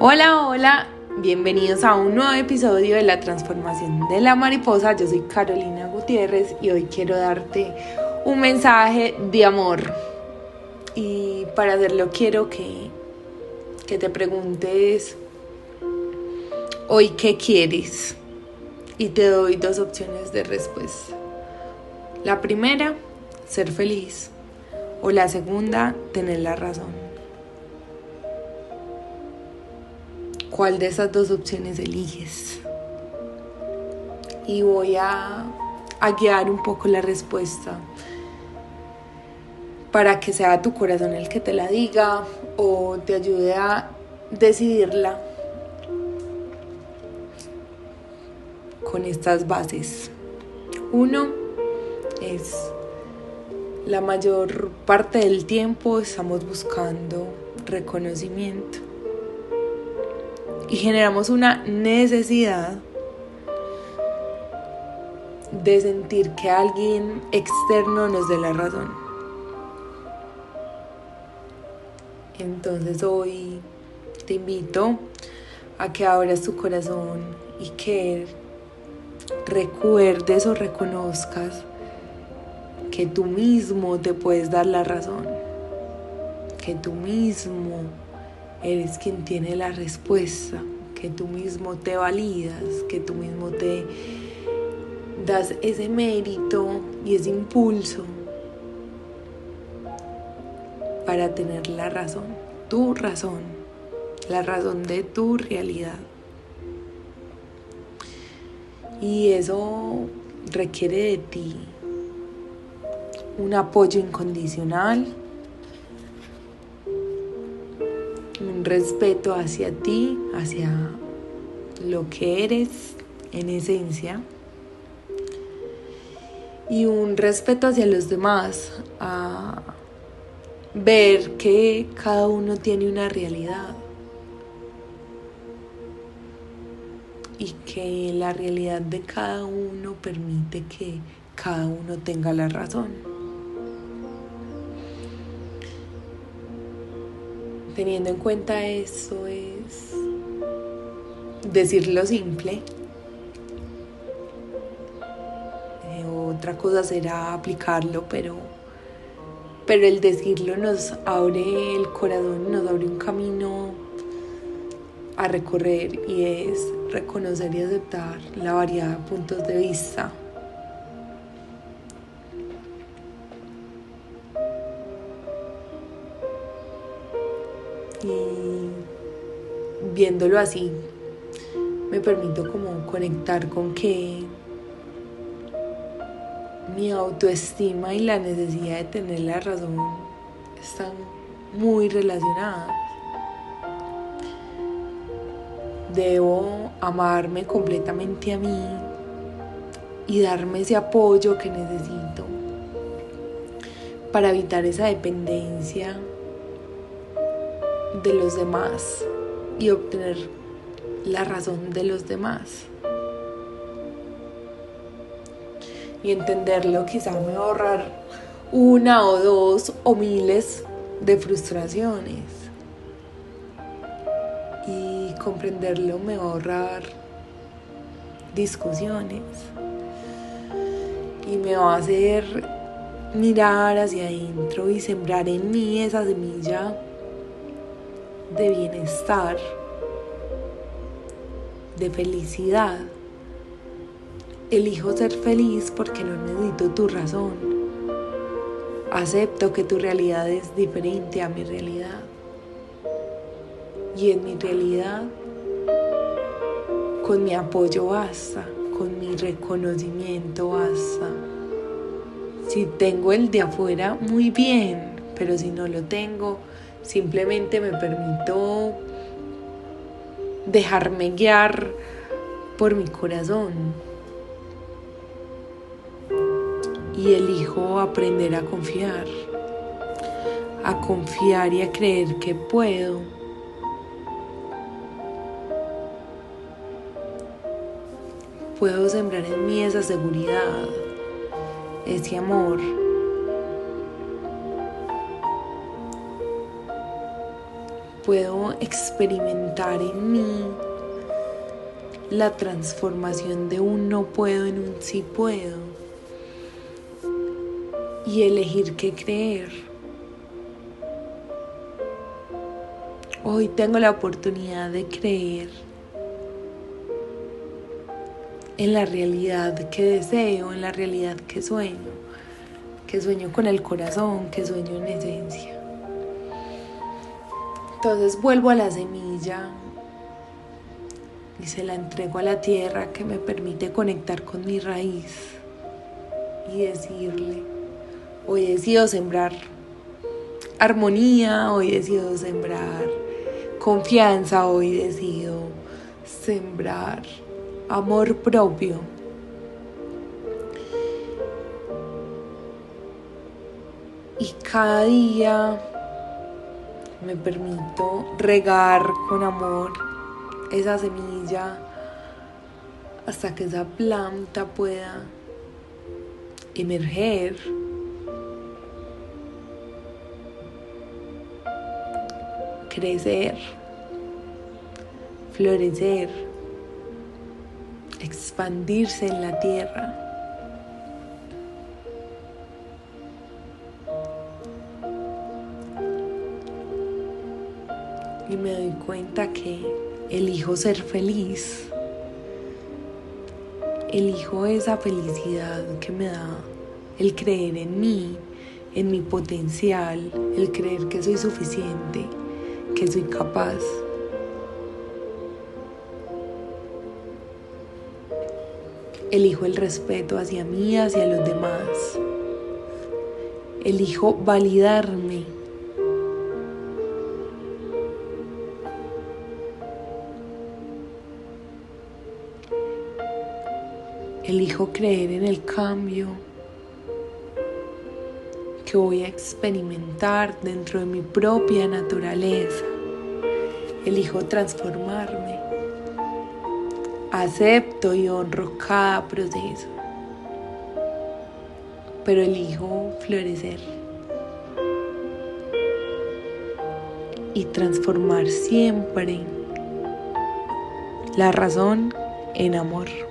Hola, hola, bienvenidos a un nuevo episodio de la transformación de la mariposa. Yo soy Carolina Gutiérrez y hoy quiero darte un mensaje de amor. Y para hacerlo quiero que, que te preguntes hoy qué quieres. Y te doy dos opciones de respuesta. La primera, ser feliz. O la segunda, tener la razón. ¿Cuál de esas dos opciones eliges? Y voy a, guiar un poco la respuesta para que sea tu corazón el que te la diga o te ayude a decidirla con estas bases. Uno es la mayor parte del tiempo estamos buscando reconocimiento y generamos una necesidad de sentir que alguien externo nos dé la razón. Entonces hoy te invito a que abras tu corazón y que recuerdes o reconozcas que tú mismo te puedes dar la razón, que tú mismo eres quien tiene la respuesta, que tú mismo te validas, que tú mismo te das ese mérito y ese impulso para tener la razón, tu razón, la razón de tu realidad. Y eso requiere de ti un apoyo incondicional, respeto hacia ti, hacia lo que eres en esencia y un respeto hacia los demás, a ver que cada uno tiene una realidad y que la realidad de cada uno permite que cada uno tenga la razón. Teniendo en cuenta eso es decir lo simple. Eh, otra cosa será aplicarlo, pero, pero el decirlo nos abre el corazón, nos abre un camino a recorrer y es reconocer y aceptar la variedad de puntos de vista y viéndolo así me permito como conectar con que mi autoestima y la necesidad de tener la razón están muy relacionadas. Debo amarme completamente a mí y darme ese apoyo que necesito para evitar esa dependencia de los demás y obtener la razón de los demás. Y entenderlo quizá me va a ahorrar una o dos o miles de frustraciones. Y comprenderlo me va a ahorrar discusiones. Y me va a hacer mirar hacia adentro y sembrar en mí esa semilla de bienestar, de felicidad. Elijo ser feliz porque no necesito tu razón. Acepto que tu realidad es diferente a mi realidad. Y en mi realidad, con mi apoyo basta, con mi reconocimiento basta. Si tengo el de afuera, muy bien, pero si no lo tengo, Simplemente me permito dejarme guiar por mi corazón. Y elijo aprender a confiar. A confiar y a creer que puedo. Puedo sembrar en mí esa seguridad, ese amor. Puedo experimentar en mí la transformación de un no puedo en un sí puedo y elegir qué creer. Hoy tengo la oportunidad de creer en la realidad que deseo, en la realidad que sueño, que sueño con el corazón, que sueño en esencia. Entonces vuelvo a la semilla y se la entrego a la tierra que me permite conectar con mi raíz y decirle, hoy decido sembrar armonía, hoy decido sembrar confianza, hoy decido sembrar amor propio. Y cada día me permito regar con amor esa semilla hasta que esa planta pueda emerger. crecer, florecer, expandirse en la tierra. Y me doy cuenta que elijo ser feliz. Elijo esa felicidad que me da el creer en mí, en mi potencial, el creer que soy suficiente, que soy capaz. Elijo el respeto hacia mí, hacia los demás. Elijo validarme Elijo creer en el cambio que voy a experimentar dentro de mi propia naturaleza. Elijo transformarme. Acepto y honro cada proceso. Pero elijo florecer. Y transformar siempre la razón en amor.